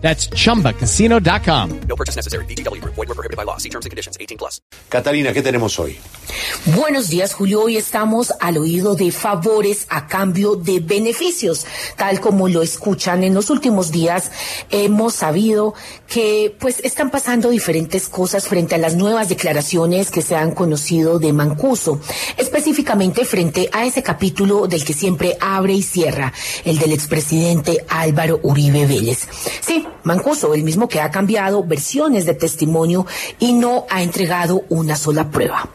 That's chumbacasino.com. No purchase necessary. BGW. Void were prohibited by law. See terms and conditions. 18 plus. Catalina, ¿qué tenemos hoy? Buenos días, Julio. Hoy estamos al oído de favores a cambio de beneficios. Tal como lo escuchan en los últimos días, hemos sabido que pues están pasando diferentes cosas frente a las nuevas declaraciones que se han conocido de Mancuso, específicamente frente a ese capítulo del que siempre abre y cierra, el del expresidente Álvaro Uribe Vélez. Sí, El mismo que ha cambiado versiones de testimonio y no ha entregado una sola prueba.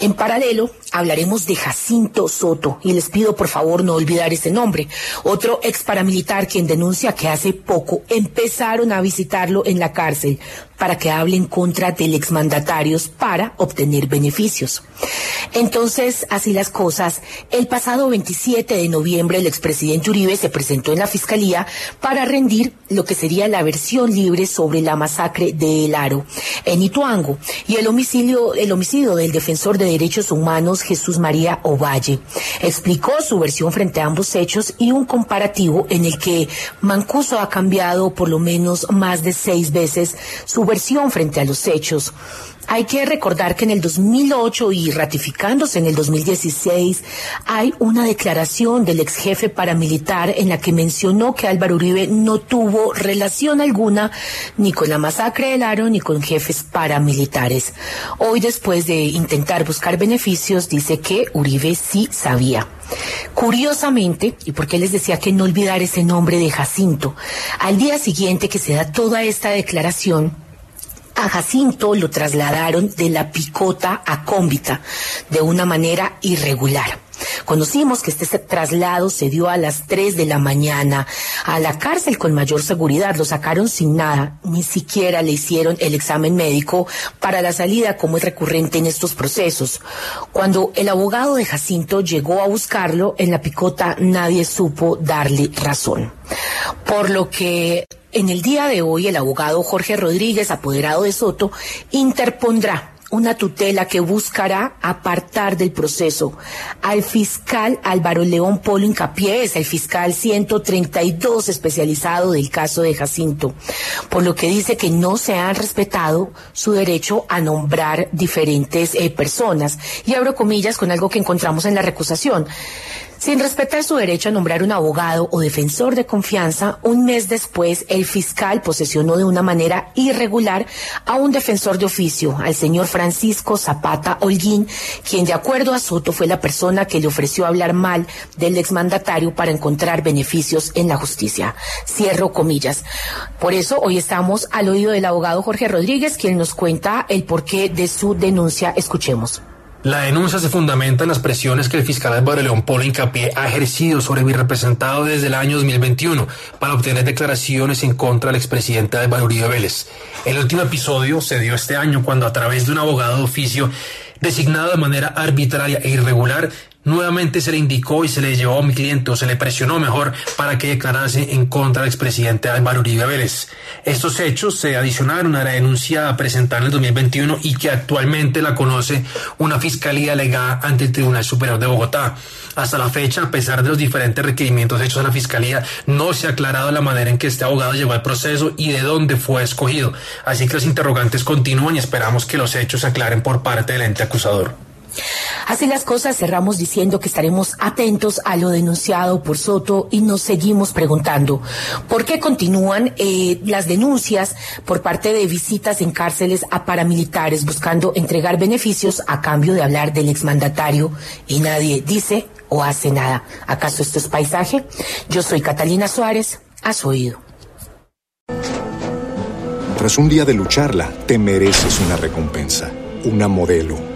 En paralelo, hablaremos de Jacinto Soto y les pido por favor no olvidar ese nombre. Otro ex paramilitar quien denuncia que hace poco empezaron a visitarlo en la cárcel para que hable en contra del exmandatarios para obtener beneficios. Entonces, así las cosas, el pasado 27 de noviembre el expresidente Uribe se presentó en la fiscalía para rendir lo que sería la versión libre sobre la masacre de El Aro en Ituango y el homicidio, el homicidio del defensor de derechos humanos Jesús María Ovalle. Explicó su versión frente a ambos hechos y un comparativo en el que Mancuso ha cambiado por lo menos más de seis veces su versión frente a los hechos. Hay que recordar que en el 2008 y ratificándose en el 2016 hay una declaración del ex jefe paramilitar en la que mencionó que Álvaro Uribe no tuvo relación alguna ni con la masacre del Aro ni con jefes paramilitares. Hoy después de intentar buscar beneficios dice que Uribe sí sabía. Curiosamente, y porque les decía que no olvidar ese nombre de Jacinto, al día siguiente que se da toda esta declaración, a Jacinto lo trasladaron de la picota a cómbita de una manera irregular. Conocimos que este traslado se dio a las 3 de la mañana a la cárcel con mayor seguridad. Lo sacaron sin nada, ni siquiera le hicieron el examen médico para la salida como es recurrente en estos procesos. Cuando el abogado de Jacinto llegó a buscarlo en la picota nadie supo darle razón. Por lo que en el día de hoy el abogado Jorge Rodríguez, apoderado de Soto, interpondrá una tutela que buscará apartar del proceso al fiscal Álvaro León Polo Incapié, es el fiscal 132 especializado del caso de Jacinto, por lo que dice que no se han respetado su derecho a nombrar diferentes eh, personas. Y abro comillas con algo que encontramos en la recusación. Sin respetar su derecho a nombrar un abogado o defensor de confianza, un mes después el fiscal posesionó de una manera irregular a un defensor de oficio, al señor Francisco Zapata Holguín, quien de acuerdo a Soto fue la persona que le ofreció hablar mal del exmandatario para encontrar beneficios en la justicia. Cierro comillas. Por eso hoy estamos al oído del abogado Jorge Rodríguez, quien nos cuenta el porqué de su denuncia. Escuchemos. La denuncia se fundamenta en las presiones que el fiscal Álvaro León Polo Incapié ha ejercido sobre mi representado desde el año 2021 para obtener declaraciones en contra del expresidente Álvaro Uribe Vélez. El último episodio se dio este año cuando a través de un abogado de oficio designado de manera arbitraria e irregular nuevamente se le indicó y se le llevó a mi cliente o se le presionó mejor para que declarase en contra del expresidente Álvaro Uribe Vélez. Estos hechos se adicionaron a la denuncia presentada en el 2021 y que actualmente la conoce una fiscalía alegada ante el Tribunal Superior de Bogotá. Hasta la fecha, a pesar de los diferentes requerimientos hechos a la fiscalía, no se ha aclarado la manera en que este abogado llegó al proceso y de dónde fue escogido. Así que los interrogantes continúan y esperamos que los hechos se aclaren por parte del ente acusador. Así las cosas, cerramos diciendo que estaremos atentos a lo denunciado por Soto y nos seguimos preguntando por qué continúan eh, las denuncias por parte de visitas en cárceles a paramilitares buscando entregar beneficios a cambio de hablar del exmandatario y nadie dice o hace nada. ¿Acaso esto es paisaje? Yo soy Catalina Suárez, has oído. Tras un día de lucharla, te mereces una recompensa, una modelo,